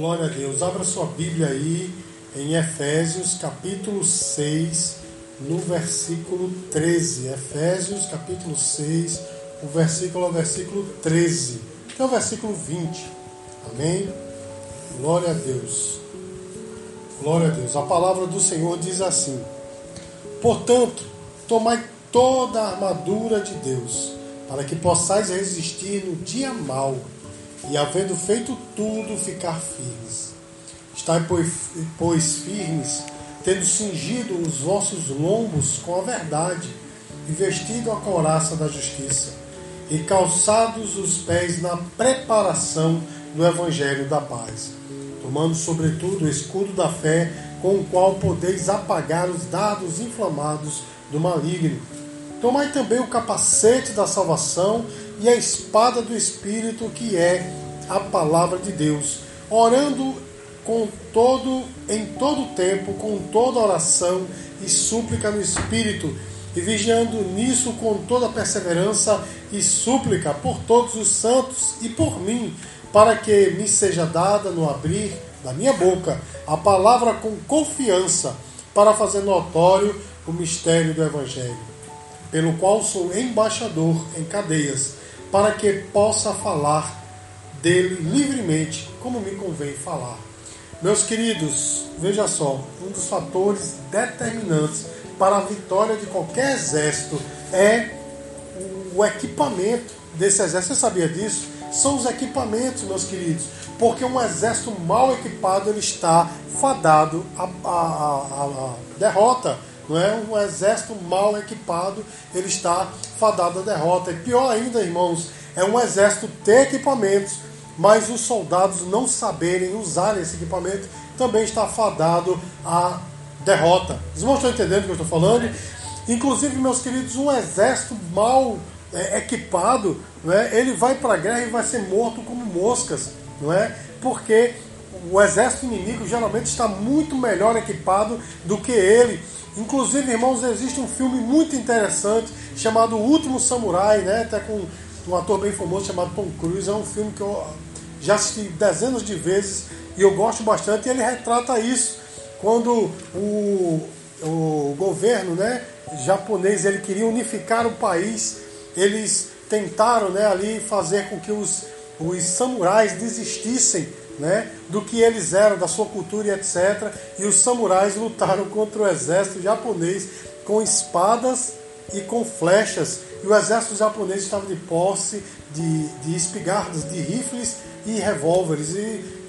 Glória a Deus. Abra sua Bíblia aí em Efésios capítulo 6, no versículo 13. Efésios capítulo 6, o versículo o versículo 13, que é o versículo 20. Amém? Glória a Deus. Glória a Deus. A palavra do Senhor diz assim: Portanto, tomai toda a armadura de Deus, para que possais resistir no dia mau e, havendo feito tudo, ficar firmes. Estai, pois, firmes, tendo cingido os vossos lombos com a verdade, e vestido a couraça da justiça, e calçados os pés na preparação do evangelho da paz, tomando sobretudo o escudo da fé, com o qual podeis apagar os dados inflamados do maligno. Tomai também o capacete da salvação e a espada do Espírito, que é a palavra de Deus, orando com todo em todo tempo, com toda oração e súplica no Espírito, e vigiando nisso com toda perseverança e súplica por todos os santos e por mim, para que me seja dada no abrir da minha boca a palavra com confiança, para fazer notório o mistério do Evangelho, pelo qual sou embaixador em cadeias para que possa falar dele livremente, como me convém falar. Meus queridos, veja só, um dos fatores determinantes para a vitória de qualquer exército é o equipamento desse exército. Você sabia disso? São os equipamentos, meus queridos, porque um exército mal equipado ele está fadado à, à, à, à derrota não é? Um exército mal equipado, ele está fadado à derrota. E pior ainda, irmãos, é um exército ter equipamentos, mas os soldados não saberem usar esse equipamento, também está fadado à derrota. Os irmãos estão entendendo o que eu estou falando? Inclusive, meus queridos, um exército mal é, equipado, não é? ele vai para a guerra e vai ser morto como moscas, não é? Porque o exército inimigo geralmente está muito melhor equipado do que ele. Inclusive, irmãos, existe um filme muito interessante chamado O Último Samurai, né? Até com um ator bem famoso chamado Tom Cruise. É um filme que eu já assisti dezenas de vezes e eu gosto bastante. E ele retrata isso quando o, o governo, né, japonês, ele queria unificar o país. Eles tentaram, né, ali fazer com que os, os samurais desistissem né, do que eles eram, da sua cultura e etc. E os samurais lutaram contra o exército japonês com espadas e com flechas. E o exército japonês estava de posse de, de espigardas, de rifles e revólveres. E,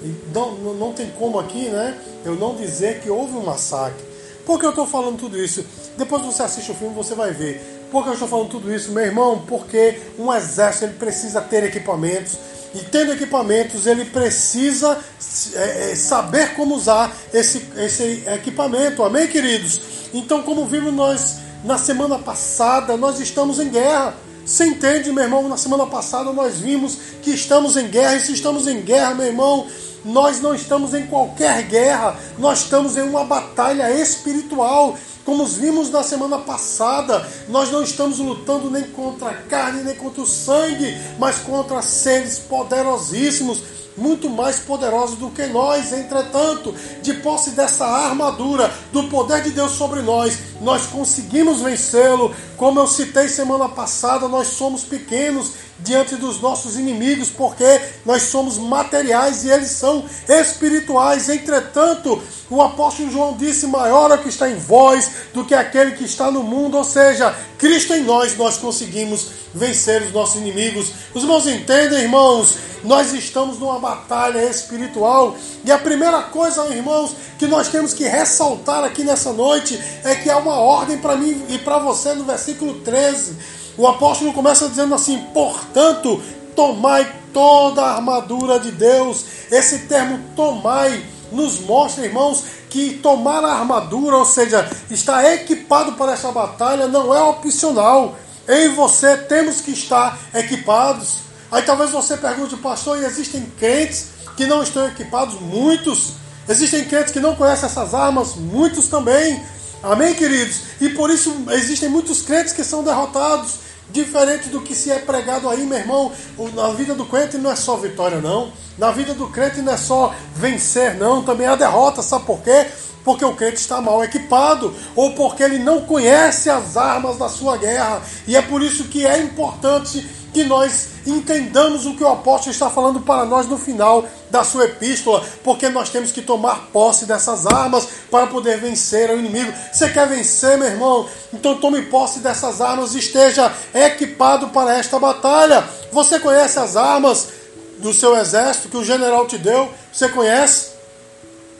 e não, não tem como aqui né, eu não dizer que houve um massacre. Por que eu estou falando tudo isso? Depois você assiste o filme, você vai ver. Por que eu estou falando tudo isso, meu irmão? Porque um exército ele precisa ter equipamentos, e tendo equipamentos, ele precisa é, é, saber como usar esse, esse equipamento. Amém, queridos? Então, como vimos nós na semana passada, nós estamos em guerra. Você entende, meu irmão? Na semana passada nós vimos que estamos em guerra, e se estamos em guerra, meu irmão, nós não estamos em qualquer guerra, nós estamos em uma batalha espiritual. Como vimos na semana passada, nós não estamos lutando nem contra a carne, nem contra o sangue, mas contra seres poderosíssimos, muito mais poderosos do que nós. Entretanto, de posse dessa armadura, do poder de Deus sobre nós, nós conseguimos vencê-lo. Como eu citei semana passada, nós somos pequenos diante dos nossos inimigos, porque nós somos materiais e eles são espirituais. Entretanto, o apóstolo João disse: maior é o que está em vós do que aquele que está no mundo, ou seja, Cristo em nós, nós conseguimos vencer os nossos inimigos. Os irmãos entendem, irmãos? Nós estamos numa batalha espiritual e a primeira coisa, irmãos, que nós temos que ressaltar aqui nessa noite é que há uma ordem para mim e para você no versículo 13 o apóstolo começa dizendo assim: portanto, tomai toda a armadura de Deus. Esse termo tomai nos mostra, irmãos, que tomar a armadura, ou seja, estar equipado para essa batalha, não é opcional. Eu e você temos que estar equipados. Aí talvez você pergunte, pastor, e existem crentes que não estão equipados? Muitos. Existem crentes que não conhecem essas armas? Muitos também. Amém, queridos? E por isso existem muitos crentes que são derrotados. Diferente do que se é pregado aí, meu irmão, na vida do crente não é só vitória, não. Na vida do crente não é só vencer, não. Também a derrota, sabe por quê? Porque o crente está mal equipado, ou porque ele não conhece as armas da sua guerra. E é por isso que é importante que nós entendamos o que o apóstolo está falando para nós no final da sua epístola, porque nós temos que tomar posse dessas armas para poder vencer o inimigo. Você quer vencer, meu irmão? Então tome posse dessas armas e esteja equipado para esta batalha. Você conhece as armas do seu exército que o general te deu? Você conhece?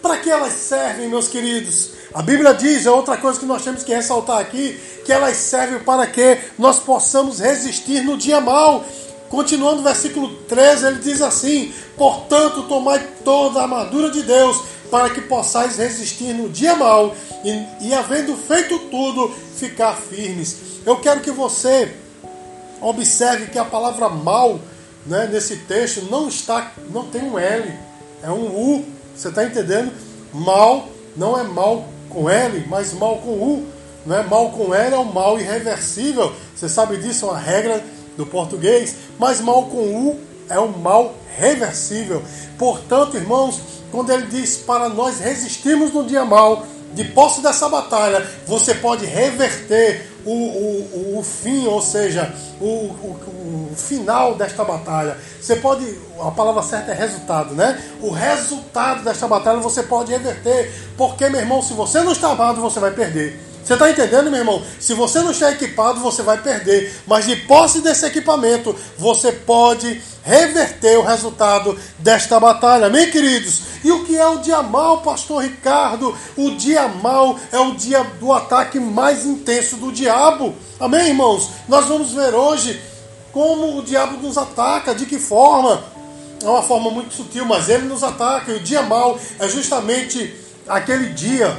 Para que elas servem, meus queridos? A Bíblia diz, é outra coisa que nós temos que ressaltar aqui, que elas servem para que nós possamos resistir no dia mal. Continuando o versículo 13, ele diz assim: Portanto, tomai toda a armadura de Deus, para que possais resistir no dia mal e, e havendo feito tudo, ficar firmes. Eu quero que você observe que a palavra mal né, nesse texto não está, não tem um L, é um U. Você está entendendo? Mal não é mal com L, mas mal com U. Não é mal com L é um mal irreversível. Você sabe disso, é uma regra do português. Mas mal com U é um mal reversível. Portanto, irmãos, quando ele diz para nós resistirmos no dia mal, de posse dessa batalha, você pode reverter o, o, o fim, ou seja, o, o, o, final desta batalha. Você pode, a palavra certa é resultado, né? O resultado desta batalha você pode reverter, porque, meu irmão, se você não está armado, você vai perder. Você está entendendo, meu irmão? Se você não está equipado, você vai perder. Mas de posse desse equipamento, você pode reverter o resultado desta batalha. Amém, queridos? E o que é o dia mal, pastor Ricardo? O dia mal é o dia do ataque mais intenso do diabo. Amém, irmãos? Nós vamos ver hoje como o diabo nos ataca, de que forma. É uma forma muito sutil, mas ele nos ataca. E o dia mal é justamente aquele dia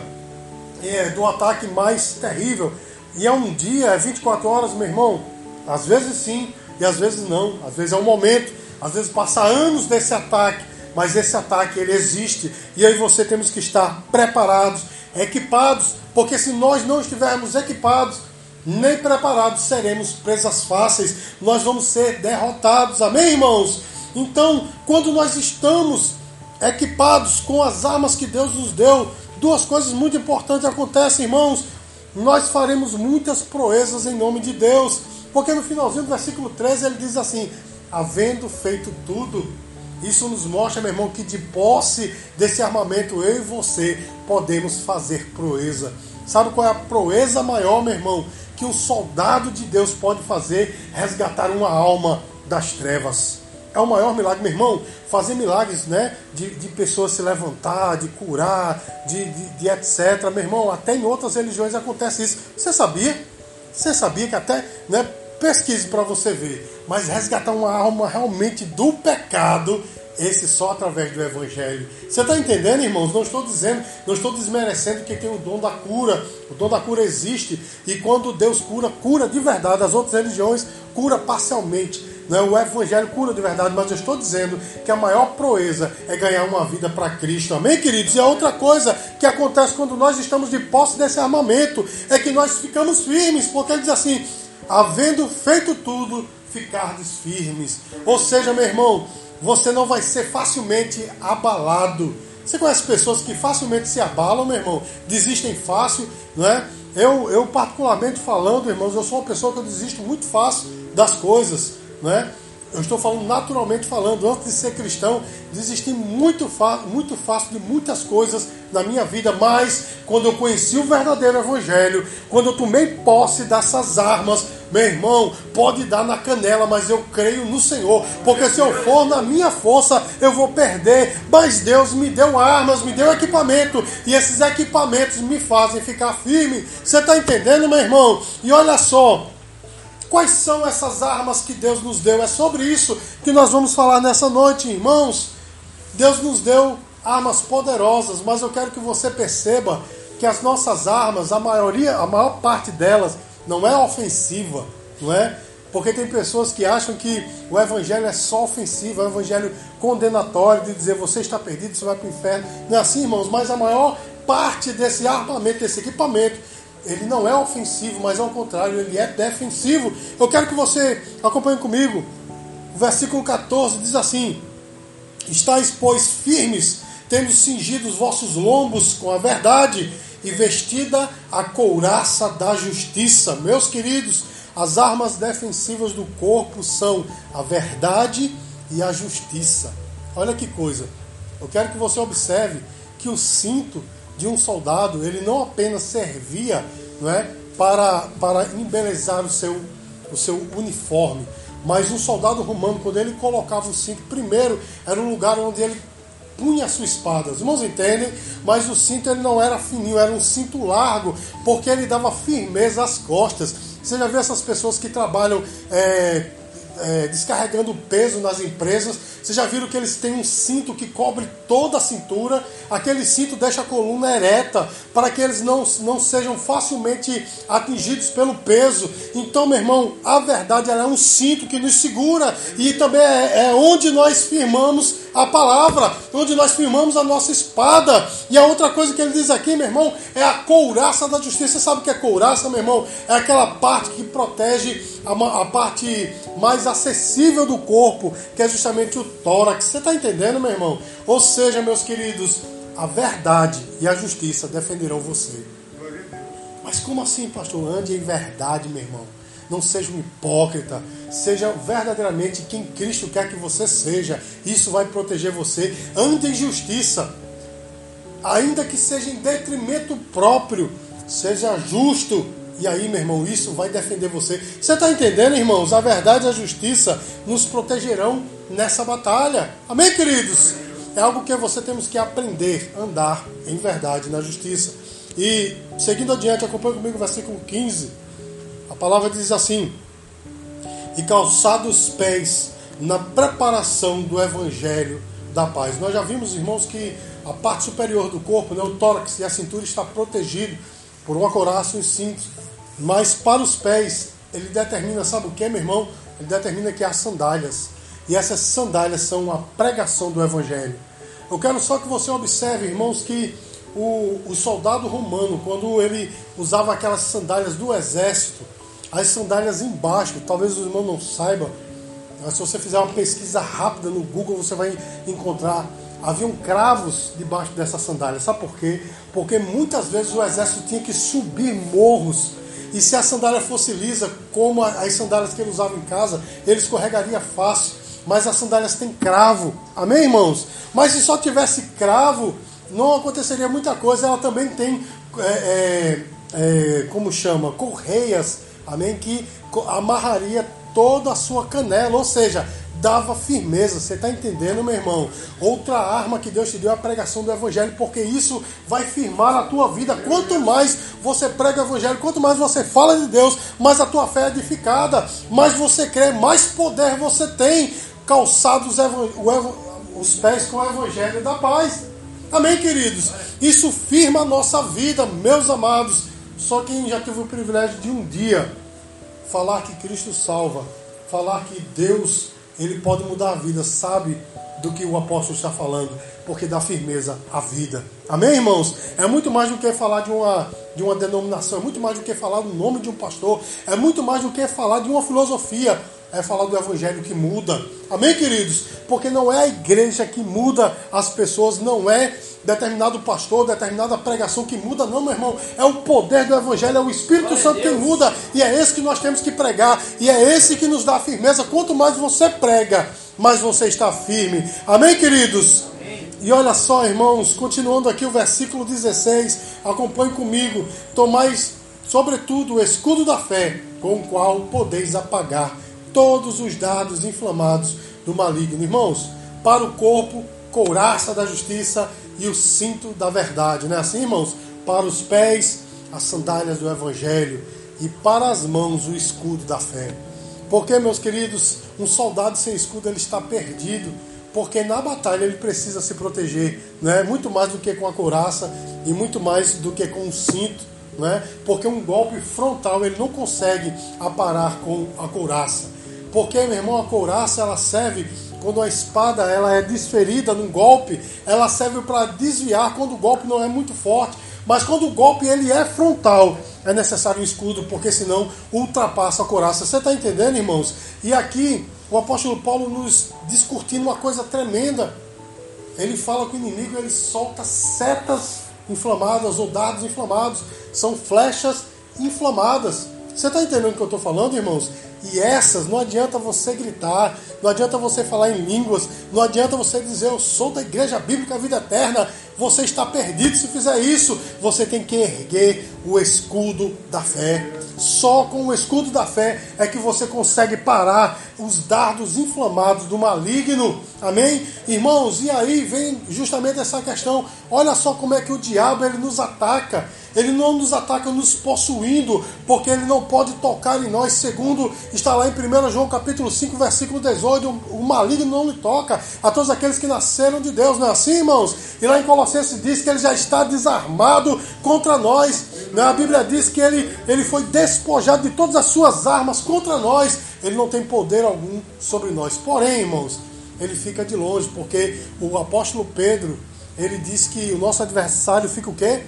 é, do ataque mais terrível. E é um dia, é 24 horas, meu irmão. Às vezes sim, e às vezes não. Às vezes é um momento, às vezes passa anos desse ataque, mas esse ataque ele existe. E aí você temos que estar preparados, equipados, porque se nós não estivermos equipados, nem preparados, seremos presas fáceis, nós vamos ser derrotados. Amém, irmãos? Então, quando nós estamos equipados com as armas que Deus nos deu, duas coisas muito importantes acontecem, irmãos. Nós faremos muitas proezas em nome de Deus. Porque no finalzinho do versículo 13 ele diz assim: havendo feito tudo, isso nos mostra, meu irmão, que de posse desse armamento eu e você podemos fazer proeza. Sabe qual é a proeza maior, meu irmão? Que um soldado de Deus pode fazer resgatar uma alma das trevas. É o maior milagre, meu irmão. Fazer milagres, né? De, de pessoas se levantar, de curar, de, de, de etc. Meu irmão, até em outras religiões acontece isso. Você sabia? Você sabia que até, né? Pesquise para você ver. Mas resgatar uma alma realmente do pecado esse só através do Evangelho. Você está entendendo, irmãos? Não estou dizendo, não estou desmerecendo que tem o dom da cura. O dom da cura existe. E quando Deus cura, cura de verdade. As outras religiões cura parcialmente. Não é o evangelho cura de verdade, mas eu estou dizendo que a maior proeza é ganhar uma vida para Cristo. Amém, queridos? E a outra coisa que acontece quando nós estamos de posse desse armamento é que nós ficamos firmes, porque ele diz assim: havendo feito tudo, ficardes firmes. Ou seja, meu irmão, você não vai ser facilmente abalado. Você conhece pessoas que facilmente se abalam, meu irmão? Desistem fácil, não é? Eu, eu particularmente falando, irmãos, eu sou uma pessoa que eu desisto muito fácil das coisas né? Eu estou falando naturalmente falando, antes de ser cristão, desisti muito, muito fácil de muitas coisas na minha vida, mas quando eu conheci o verdadeiro evangelho, quando eu tomei posse dessas armas, meu irmão, pode dar na canela, mas eu creio no Senhor, porque se eu for na minha força, eu vou perder. Mas Deus me deu armas, me deu equipamento, e esses equipamentos me fazem ficar firme. Você está entendendo, meu irmão? E olha só, Quais são essas armas que Deus nos deu? É sobre isso que nós vamos falar nessa noite, irmãos. Deus nos deu armas poderosas, mas eu quero que você perceba que as nossas armas, a maioria, a maior parte delas, não é ofensiva, não é? Porque tem pessoas que acham que o evangelho é só ofensivo, é um evangelho condenatório de dizer você está perdido, você vai para o inferno. Não é assim, irmãos, mas a maior parte desse armamento, desse equipamento, ele não é ofensivo, mas ao contrário, ele é defensivo. Eu quero que você acompanhe comigo. O versículo 14 diz assim: Estais, pois, firmes, tendo cingido os vossos lombos com a verdade e vestida a couraça da justiça. Meus queridos, as armas defensivas do corpo são a verdade e a justiça. Olha que coisa. Eu quero que você observe que o cinto de um soldado, ele não apenas servia não é, para, para embelezar o seu, o seu uniforme, mas um soldado romano, quando ele colocava o cinto, primeiro era um lugar onde ele punha a sua espada. Os irmãos entendem? Mas o cinto ele não era fininho, era um cinto largo, porque ele dava firmeza às costas. Você já viu essas pessoas que trabalham é, é, descarregando peso nas empresas. Vocês já viram que eles têm um cinto que cobre toda a cintura? Aquele cinto deixa a coluna ereta para que eles não, não sejam facilmente atingidos pelo peso. Então, meu irmão, a verdade é um cinto que nos segura e também é, é onde nós firmamos a palavra, onde nós firmamos a nossa espada. E a outra coisa que ele diz aqui, meu irmão, é a couraça da justiça. Você sabe o que é couraça, meu irmão? É aquela parte que protege a, a parte mais acessível do corpo, que é justamente o tórax. Você está entendendo, meu irmão? Ou seja, meus queridos, a verdade e a justiça defenderão você. Mas como assim, pastor? Ande em verdade, meu irmão. Não seja um hipócrita. Seja verdadeiramente quem Cristo quer que você seja. Isso vai proteger você. Ande em justiça. Ainda que seja em detrimento próprio. Seja justo. E aí, meu irmão, isso vai defender você. Você está entendendo, irmãos? A verdade e a justiça nos protegerão nessa batalha. Amém, queridos? É algo que você temos que aprender, andar em verdade, na justiça. E seguindo adiante, acompanhe comigo o versículo 15. A palavra diz assim: E calçados os pés na preparação do evangelho da paz. Nós já vimos, irmãos, que a parte superior do corpo, né, o tórax e a cintura está protegido por uma coraça e cintos. Mas para os pés, ele determina, sabe o que, meu irmão? Ele determina que há sandálias. E essas sandálias são a pregação do Evangelho. Eu quero só que você observe, irmãos, que o, o soldado romano, quando ele usava aquelas sandálias do exército, as sandálias embaixo, talvez os irmãos não saibam, mas se você fizer uma pesquisa rápida no Google, você vai encontrar. Haviam cravos debaixo dessa sandália. Sabe por quê? Porque muitas vezes o exército tinha que subir morros. E se a sandália fosse lisa, como as sandálias que ele usava em casa, ele escorregaria fácil mas as sandálias têm cravo. Amém, irmãos? Mas se só tivesse cravo, não aconteceria muita coisa. Ela também tem, é, é, é, como chama, correias, amém? Que amarraria toda a sua canela, ou seja, dava firmeza. Você está entendendo, meu irmão? Outra arma que Deus te deu é a pregação do Evangelho, porque isso vai firmar a tua vida. Quanto mais você prega o Evangelho, quanto mais você fala de Deus, mais a tua fé é edificada, mais você crê, mais poder você tem calçados os pés com o evangelho da paz. Amém, queridos? Isso firma a nossa vida, meus amados. Só quem já teve o privilégio de um dia falar que Cristo salva, falar que Deus ele pode mudar a vida, sabe do que o apóstolo está falando, porque dá firmeza à vida. Amém, irmãos? É muito mais do que falar de uma, de uma denominação, é muito mais do que falar do nome de um pastor, é muito mais do que falar de uma filosofia é falar do evangelho que muda. Amém, queridos? Porque não é a igreja que muda as pessoas, não é determinado pastor, determinada pregação que muda, não, meu irmão. É o poder do evangelho, é o Espírito Santo que muda, e é esse que nós temos que pregar, e é esse que nos dá firmeza. Quanto mais você prega, mais você está firme. Amém, queridos? E olha só, irmãos, continuando aqui o versículo 16, acompanhe comigo. Tomais, sobretudo, o escudo da fé, com o qual podeis apagar todos os dados inflamados do maligno. Irmãos, para o corpo, couraça da justiça e o cinto da verdade. Não é assim, irmãos? Para os pés, as sandálias do evangelho e para as mãos, o escudo da fé. Porque, meus queridos, um soldado sem escudo ele está perdido, porque na batalha ele precisa se proteger, né? Muito mais do que com a couraça e muito mais do que com o cinto, né? Porque um golpe frontal ele não consegue aparar com a couraça. Porque, meu irmão, a couraça ela serve quando a espada ela é desferida num golpe, ela serve para desviar quando o golpe não é muito forte. Mas quando o golpe ele é frontal, é necessário um escudo, porque senão ultrapassa a coraça. Você está entendendo, irmãos? E aqui o apóstolo Paulo nos discutindo uma coisa tremenda. Ele fala que o inimigo ele solta setas inflamadas ou dados inflamados. São flechas inflamadas. Você está entendendo o que eu estou falando, irmãos? E essas, não adianta você gritar, não adianta você falar em línguas, não adianta você dizer eu sou da Igreja Bíblica Vida Eterna. Você está perdido se fizer isso. Você tem que erguer o escudo da fé. Só com o escudo da fé é que você consegue parar os dardos inflamados do maligno. Amém? Irmãos, e aí vem justamente essa questão. Olha só como é que o diabo ele nos ataca. Ele não nos ataca nos possuindo, porque ele não pode tocar em nós, segundo está lá em 1 João capítulo 5, versículo 18, o maligno não lhe toca a todos aqueles que nasceram de Deus, não é assim, irmãos? E lá em Colossenses diz que ele já está desarmado contra nós. Né? A Bíblia diz que ele, ele foi despojado de todas as suas armas contra nós. Ele não tem poder algum sobre nós. Porém, irmãos, ele fica de longe, porque o apóstolo Pedro, ele diz que o nosso adversário fica o quê?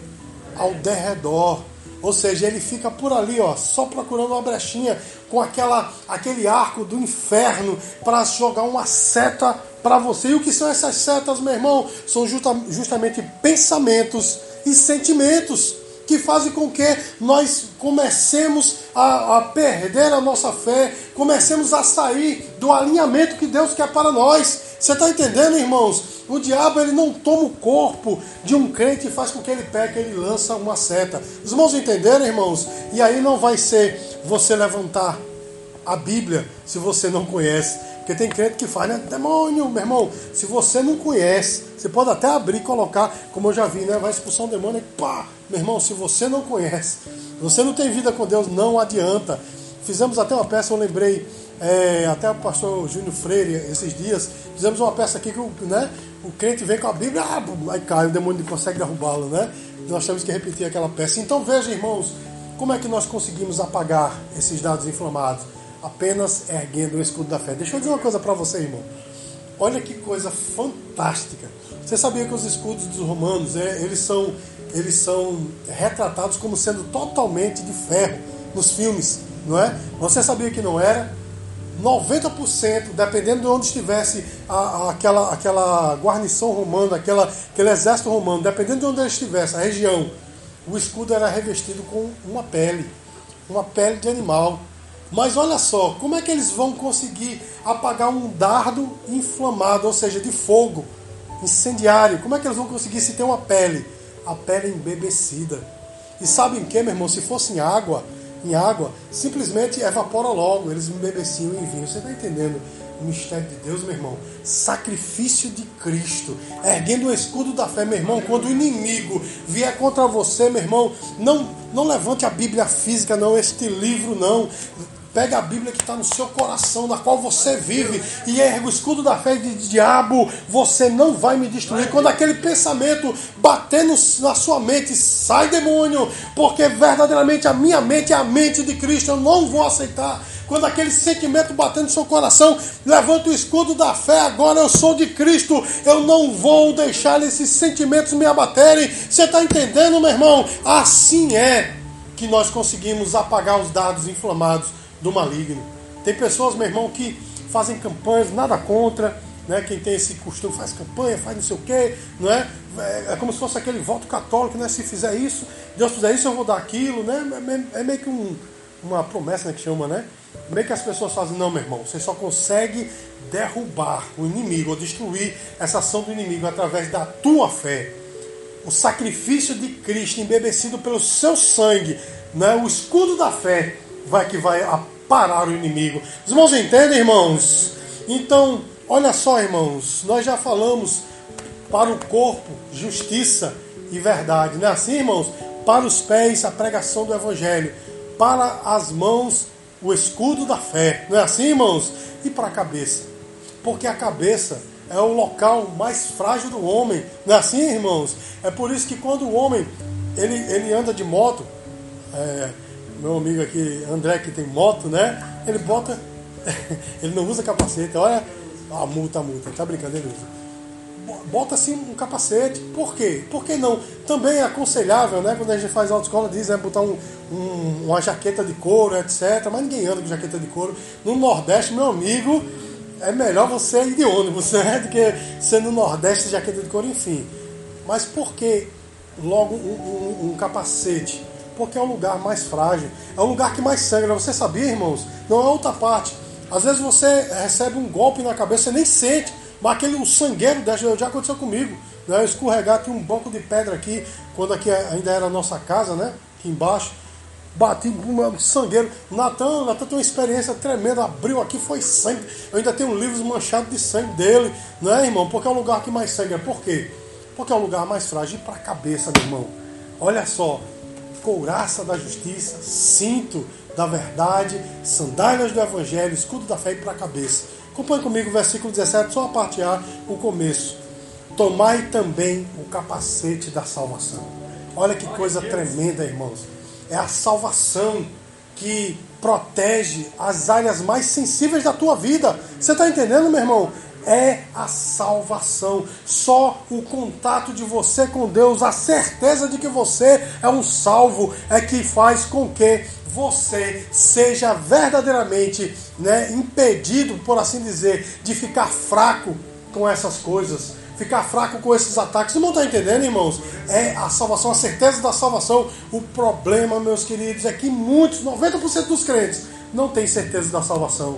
Ao derredor. Ou seja, ele fica por ali, ó, só procurando uma brechinha com aquela, aquele arco do inferno para jogar uma seta para você. E o que são essas setas, meu irmão? São justa, justamente pensamentos e sentimentos que fazem com que nós comecemos a, a, perder a nossa fé, comecemos a sair do alinhamento que Deus quer para nós. Você está entendendo, irmãos? O diabo ele não toma o corpo de um crente e faz com que ele peque, ele lança uma seta. Os irmãos entenderam, irmãos? E aí não vai ser você levantar a Bíblia se você não conhece. Porque tem crente que faz, né? Demônio, meu irmão, se você não conhece, você pode até abrir e colocar, como eu já vi, né? Vai expulsar um demônio e pá! Meu irmão, se você não conhece, você não tem vida com Deus, não adianta. Fizemos até uma peça, eu lembrei, é, até o pastor Júnior Freire, esses dias, fizemos uma peça aqui que né, o crente vem com a Bíblia, ah, aí cai, o demônio não consegue derrubá-lo, né? Nós temos que repetir aquela peça. Então veja, irmãos, como é que nós conseguimos apagar esses dados inflamados? Apenas erguendo o escudo da fé. Deixa eu dizer uma coisa para você, irmão. Olha que coisa fantástica. Você sabia que os escudos dos romanos, é, eles são eles são retratados como sendo totalmente de ferro nos filmes, não é? Você sabia que não era? 90%, dependendo de onde estivesse a, a, aquela, aquela guarnição romana, aquela, aquele exército romano, dependendo de onde ele estivesse, a região, o escudo era revestido com uma pele, uma pele de animal. Mas olha só, como é que eles vão conseguir apagar um dardo inflamado, ou seja, de fogo, incendiário? Como é que eles vão conseguir se ter uma pele? A pele embebecida. E sabem o que, meu irmão? Se fosse em água, em água, simplesmente evapora logo, eles embebeciam em vinho. Você está entendendo o mistério de Deus, meu irmão? Sacrifício de Cristo, erguendo o escudo da fé, meu irmão. Quando o inimigo vier contra você, meu irmão, não, não levante a Bíblia física, não, este livro, não. Pega a Bíblia que está no seu coração, na qual você vive, e erga o escudo da fé de diabo. Você não vai me destruir. Quando aquele pensamento bater no, na sua mente, sai demônio, porque verdadeiramente a minha mente é a mente de Cristo. Eu não vou aceitar. Quando aquele sentimento bater no seu coração, levanta o escudo da fé. Agora eu sou de Cristo. Eu não vou deixar esses sentimentos me abaterem. Você está entendendo, meu irmão? Assim é que nós conseguimos apagar os dados inflamados do maligno. Tem pessoas, meu irmão, que fazem campanhas, nada contra, né? Quem tem esse costume faz campanha, faz não sei o quê, não é? É, é como se fosse aquele voto católico, né? Se fizer isso, Deus fizer isso, eu vou dar aquilo, né? É, é meio que um, uma promessa né, que chama, né? Meio que as pessoas fazem, não, meu irmão, você só consegue derrubar o inimigo ou destruir essa ação do inimigo através da tua fé. O sacrifício de Cristo embebecido pelo seu sangue, né? o escudo da fé, vai que vai parar o inimigo. Os irmãos entendem, irmãos? Então, olha só, irmãos, nós já falamos para o corpo justiça e verdade, não é assim, irmãos? Para os pés a pregação do evangelho, para as mãos o escudo da fé, não é assim, irmãos? E para a cabeça, porque a cabeça é o local mais frágil do homem, não é assim, irmãos? É por isso que quando o homem ele, ele anda de moto, é, meu amigo aqui, André, que tem moto, né? Ele bota. ele não usa capacete, olha a multa, a multa, tá brincando, ele usa. bota assim um capacete. Por quê? Por que não? Também é aconselhável, né? Quando a gente faz autoescola, diz, né? Botar um, um, uma jaqueta de couro, etc. Mas ninguém anda com jaqueta de couro. No Nordeste, meu amigo, é melhor você ir de ônibus, né? Do que ser no Nordeste, jaqueta de couro, enfim. Mas por que logo um, um, um capacete? Porque é o lugar mais frágil, é o lugar que mais sangra. Você sabia, irmãos? Não é outra parte. Às vezes você recebe um golpe na cabeça, você nem sente mas aquele o sangueiro já aconteceu comigo. Né? Eu escorregar, tinha um banco de pedra aqui, quando aqui ainda era a nossa casa, né? Aqui embaixo. Bati um sangueiro. Natan, Natan tem uma experiência tremenda. Abriu aqui, foi sangue. Eu ainda tenho livros manchados de sangue dele, não é, irmão? Porque é o lugar que mais sangue. Por quê? Porque é o lugar mais frágil. Para a cabeça, meu irmão. Olha só. Couraça da justiça, cinto da verdade, sandálias do evangelho, escudo da fé e para a cabeça. Acompanhe comigo o versículo 17, só a parte A, o começo. Tomai também o capacete da salvação. Olha que coisa tremenda, irmãos. É a salvação que protege as áreas mais sensíveis da tua vida. Você está entendendo, meu irmão? É a salvação. Só o contato de você com Deus, a certeza de que você é um salvo, é que faz com que você seja verdadeiramente né, impedido, por assim dizer, de ficar fraco com essas coisas, ficar fraco com esses ataques. Não está entendendo, irmãos? É a salvação, a certeza da salvação. O problema, meus queridos, é que muitos, 90% dos crentes, não têm certeza da salvação.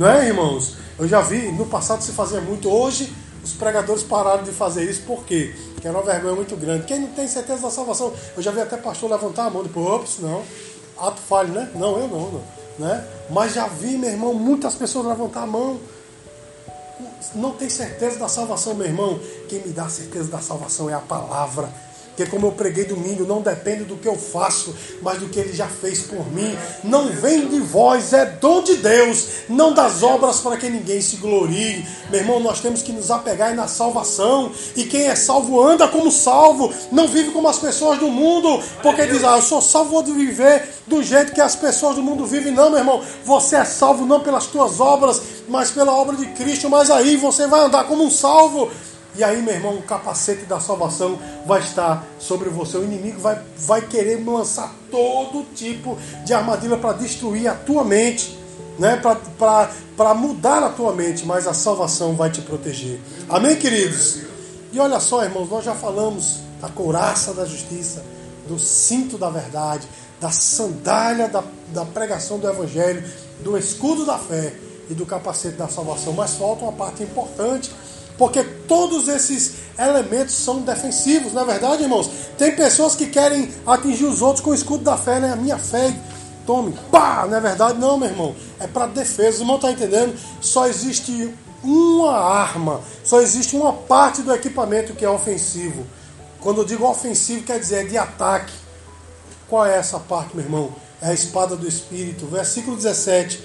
Não é, irmãos? Eu já vi, no passado se fazia muito, hoje os pregadores pararam de fazer isso, por quê? Porque era uma vergonha muito grande. Quem não tem certeza da salvação, eu já vi até pastor levantar a mão e depois, ops, não, ato falho, né? Não, eu não, não. Né? Mas já vi, meu irmão, muitas pessoas levantar a mão. Não tem certeza da salvação, meu irmão. Quem me dá certeza da salvação é a palavra porque, como eu preguei domingo, não depende do que eu faço, mas do que ele já fez por mim. Não vem de vós, é dom de Deus, não das obras para que ninguém se glorie. Meu irmão, nós temos que nos apegar na salvação. E quem é salvo anda como salvo, não vive como as pessoas do mundo, porque diz, ah, eu sou salvo, vou viver do jeito que as pessoas do mundo vivem. Não, meu irmão, você é salvo não pelas tuas obras, mas pela obra de Cristo. Mas aí você vai andar como um salvo e aí, meu irmão, o capacete da salvação vai estar sobre você. O inimigo vai, vai querer lançar todo tipo de armadilha para destruir a tua mente, né? para mudar a tua mente, mas a salvação vai te proteger. Amém, queridos? E olha só, irmãos, nós já falamos da couraça da justiça, do cinto da verdade, da sandália da, da pregação do evangelho, do escudo da fé e do capacete da salvação. Mas falta uma parte importante porque todos esses elementos são defensivos, na é verdade, irmãos. Tem pessoas que querem atingir os outros com o escudo da fé, né? A minha fé, tome, pá, não é verdade? Não, meu irmão. É para defesa. O irmão está entendendo? Só existe uma arma, só existe uma parte do equipamento que é ofensivo. Quando eu digo ofensivo, quer dizer é de ataque. Qual é essa parte, meu irmão? É a espada do Espírito. Versículo 17,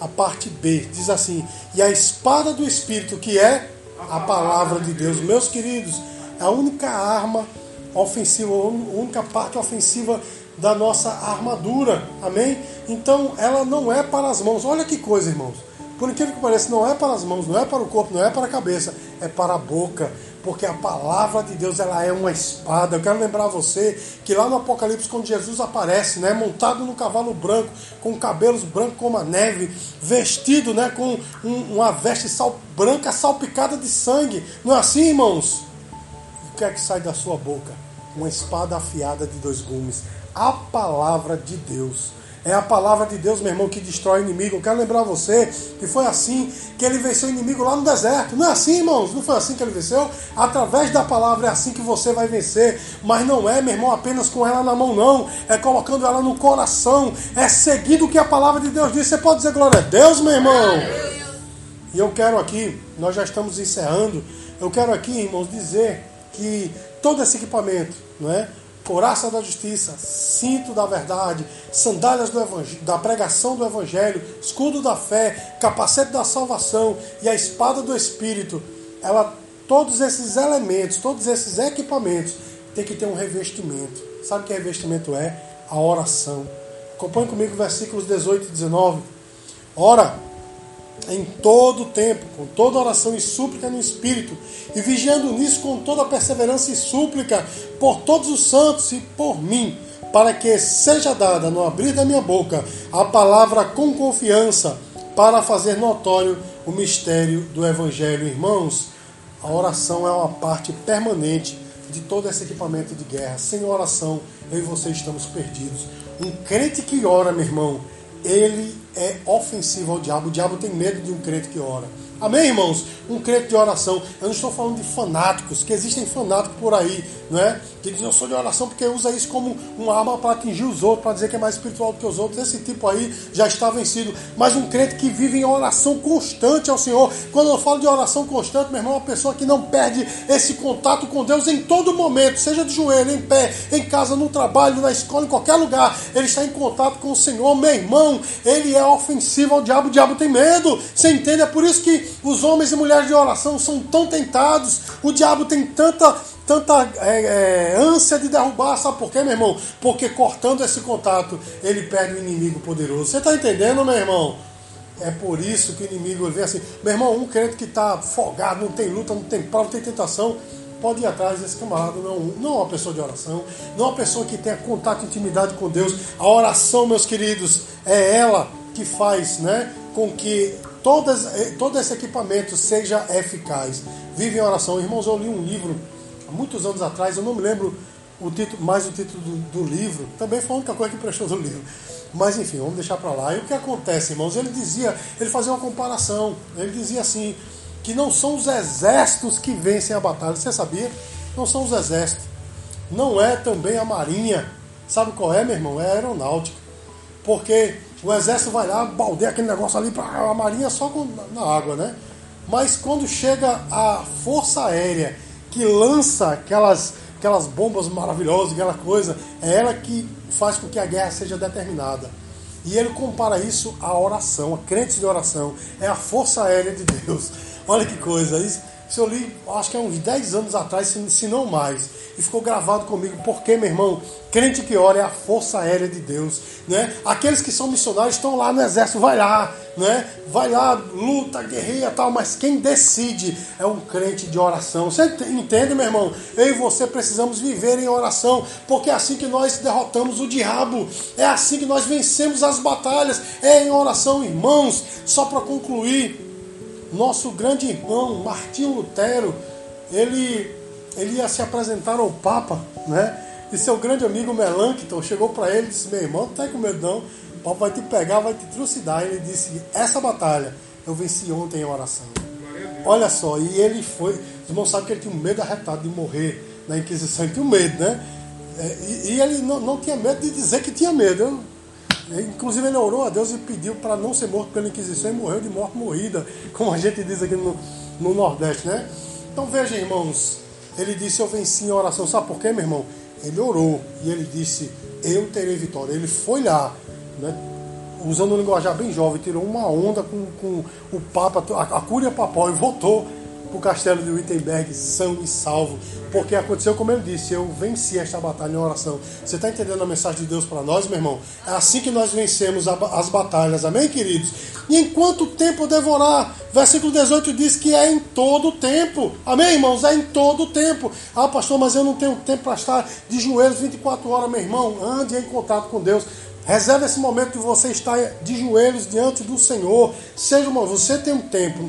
a parte B, diz assim: E a espada do Espírito, que é a palavra de Deus. Meus queridos, a única arma ofensiva, a única parte ofensiva da nossa armadura. Amém? Então ela não é para as mãos. Olha que coisa, irmãos. Por incrível que pareça, não é para as mãos, não é para o corpo, não é para a cabeça, é para a boca. Porque a palavra de Deus ela é uma espada. Eu quero lembrar você que lá no Apocalipse, quando Jesus aparece, né, montado no cavalo branco, com cabelos brancos como a neve, vestido né, com um, uma veste sal, branca salpicada de sangue. Não é assim, irmãos? O que é que sai da sua boca? Uma espada afiada de dois gumes. A palavra de Deus. É a palavra de Deus, meu irmão, que destrói o inimigo. Eu quero lembrar você que foi assim que ele venceu o inimigo lá no deserto. Não é assim, irmãos? Não foi assim que ele venceu? Através da palavra é assim que você vai vencer. Mas não é, meu irmão, apenas com ela na mão, não. É colocando ela no coração. É seguindo o que a palavra de Deus diz. Você pode dizer glória a Deus, meu irmão? E eu quero aqui, nós já estamos encerrando. Eu quero aqui, irmãos, dizer que todo esse equipamento, não é? Coraça da justiça, cinto da verdade, sandálias da pregação do evangelho, escudo da fé, capacete da salvação e a espada do espírito. Ela, todos esses elementos, todos esses equipamentos tem que ter um revestimento. Sabe o que revestimento é? A oração. Acompanhe comigo versículos 18 e 19. Ora, em todo o tempo, com toda oração e súplica no Espírito, e vigiando nisso com toda perseverança e súplica por todos os santos e por mim, para que seja dada no abrir da minha boca a palavra com confiança, para fazer notório o mistério do Evangelho. Irmãos, a oração é uma parte permanente de todo esse equipamento de guerra. Sem oração, eu e você estamos perdidos. Um crente que ora, meu irmão, ele é ofensivo ao diabo. O diabo tem medo de um crente que ora. Amém, irmãos? Um crente de oração. Eu não estou falando de fanáticos, que existem fanáticos por aí, não é? Que dizem eu sou de oração porque usa isso como uma arma para atingir os outros, para dizer que é mais espiritual do que os outros. Esse tipo aí já está vencido. Mas um crente que vive em oração constante ao Senhor. Quando eu falo de oração constante, meu irmão, é uma pessoa que não perde esse contato com Deus em todo momento, seja de joelho, em pé, em casa, no trabalho, na escola, em qualquer lugar. Ele está em contato com o Senhor. Meu irmão, ele é ofensivo ao diabo. O diabo tem medo. Você entende? É por isso que os homens e mulheres de oração são tão tentados, o diabo tem tanta, tanta é, é, ânsia de derrubar, sabe por quê, meu irmão? Porque cortando esse contato, ele perde o inimigo poderoso. Você está entendendo, meu irmão? É por isso que o inimigo vê assim, meu irmão, um crente que está folgado, não tem luta, não tem prova, não tem tentação, pode ir atrás desse camarada, não, não é uma pessoa de oração, não é uma pessoa que tenha contato e intimidade com Deus. A oração, meus queridos, é ela que faz né, com que todas, eh, todo esse equipamento seja eficaz. Vive em oração. Irmãos, eu li um livro muitos anos atrás, eu não me lembro o título, mais o título do, do livro, também foi a única coisa que prestou do livro. Mas enfim, vamos deixar para lá. E o que acontece, irmãos? Ele dizia, ele fazia uma comparação. Ele dizia assim: que não são os exércitos que vencem a batalha. Você sabia? Não são os exércitos. Não é também a marinha. Sabe qual é, meu irmão? É a aeronáutica. Porque o exército vai lá, baldeia aquele negócio ali a marinha só na água, né? Mas quando chega a força aérea que lança aquelas, aquelas bombas maravilhosas, aquela coisa, é ela que faz com que a guerra seja determinada. E ele compara isso à oração, a crente de oração. É a força aérea de Deus. Olha que coisa. Isso, isso eu li, acho que há uns 10 anos atrás, se não mais e ficou gravado comigo. Porque, meu irmão, crente que ora é a força aérea de Deus. Né? Aqueles que são missionários estão lá no exército, vai lá, né? vai lá, luta, guerreia tal, mas quem decide é um crente de oração. Você entende, meu irmão? Eu e você precisamos viver em oração, porque é assim que nós derrotamos o diabo, é assim que nós vencemos as batalhas, é em oração, irmãos. Só para concluir, nosso grande irmão Martinho Lutero, ele ele ia se apresentar ao Papa, né? E seu grande amigo Melancton chegou para ele e disse: Meu irmão, não tá com medo não, o Papa vai te pegar, vai te trucidar. Ele disse: Essa batalha eu venci ontem em oração. Olha só, e ele foi. Os irmãos sabem que ele tinha um medo arretado de morrer na Inquisição, ele tinha um medo, né? É, e, e ele não, não, tinha medo de dizer que tinha medo. Eu, inclusive, ele orou a Deus e pediu para não ser morto pela Inquisição e morreu de morte morrida, como a gente diz aqui no, no Nordeste, né? Então veja, irmãos, ele disse: Eu venci em oração. Sabe por quê, meu irmão? Ele orou e ele disse: Eu terei vitória. Ele foi lá, né, usando um linguajar bem jovem, tirou uma onda com, com o Papa, a, a Cúria Papal e voltou para o castelo de Wittenberg são e salvo. Porque aconteceu como ele disse: eu venci esta batalha em oração. Você está entendendo a mensagem de Deus para nós, meu irmão? É assim que nós vencemos as batalhas, amém, queridos? E em quanto tempo devorar? Versículo 18 diz que é em todo o tempo. Amém, irmãos? É em todo o tempo. Ah, pastor, mas eu não tenho tempo para estar de joelhos 24 horas, meu irmão. Ande em contato com Deus. Reserve esse momento de você estar de joelhos diante do Senhor. Seja uma, você tem um tempo,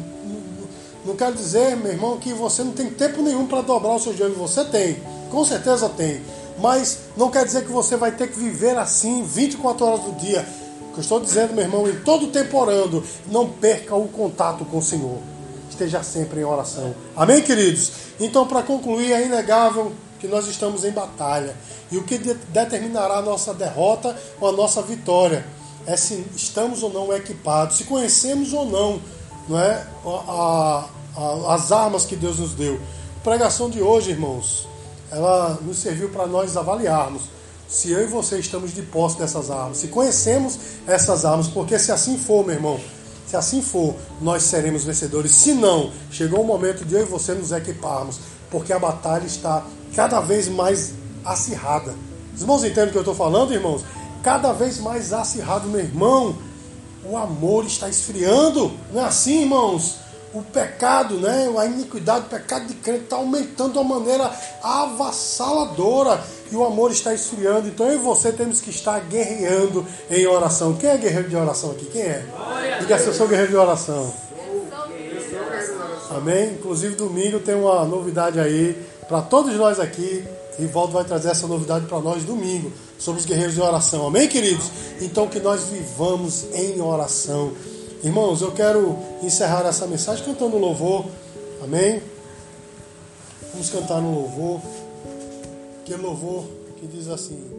não quero dizer, meu irmão, que você não tem tempo nenhum para dobrar o seu joelho. Você tem, com certeza tem. Mas não quer dizer que você vai ter que viver assim 24 horas do dia. O que eu estou dizendo, meu irmão, em todo tempo orando, não perca o contato com o Senhor. Esteja sempre em oração. Amém, queridos? Então, para concluir, é inegável que nós estamos em batalha. E o que determinará a nossa derrota ou a nossa vitória é se estamos ou não equipados, se conhecemos ou não, não é? a, as armas que Deus nos deu. A pregação de hoje, irmãos, ela nos serviu para nós avaliarmos se eu e você estamos de posse dessas armas, se conhecemos essas armas, porque se assim for, meu irmão, se assim for, nós seremos vencedores. Se não, chegou o momento de eu e você nos equiparmos, porque a batalha está cada vez mais acirrada. Os irmãos entendem o que eu estou falando, irmãos? Cada vez mais acirrado, meu irmão. o amor está esfriando. Não é assim, irmãos? O pecado, né? a iniquidade, o pecado de crente está aumentando de uma maneira avassaladora e o amor está esfriando. Então eu e você temos que estar guerreando em oração. Quem é guerreiro de oração aqui? Quem é? Diga se eu sou guerreiro de oração. Amém? Inclusive domingo tem uma novidade aí para todos nós aqui. Rivaldo vai trazer essa novidade para nós domingo sobre os guerreiros de oração. Amém, queridos? Então que nós vivamos em oração. Irmãos, eu quero encerrar essa mensagem cantando louvor. Amém? Vamos cantar no louvor. Que louvor que diz assim.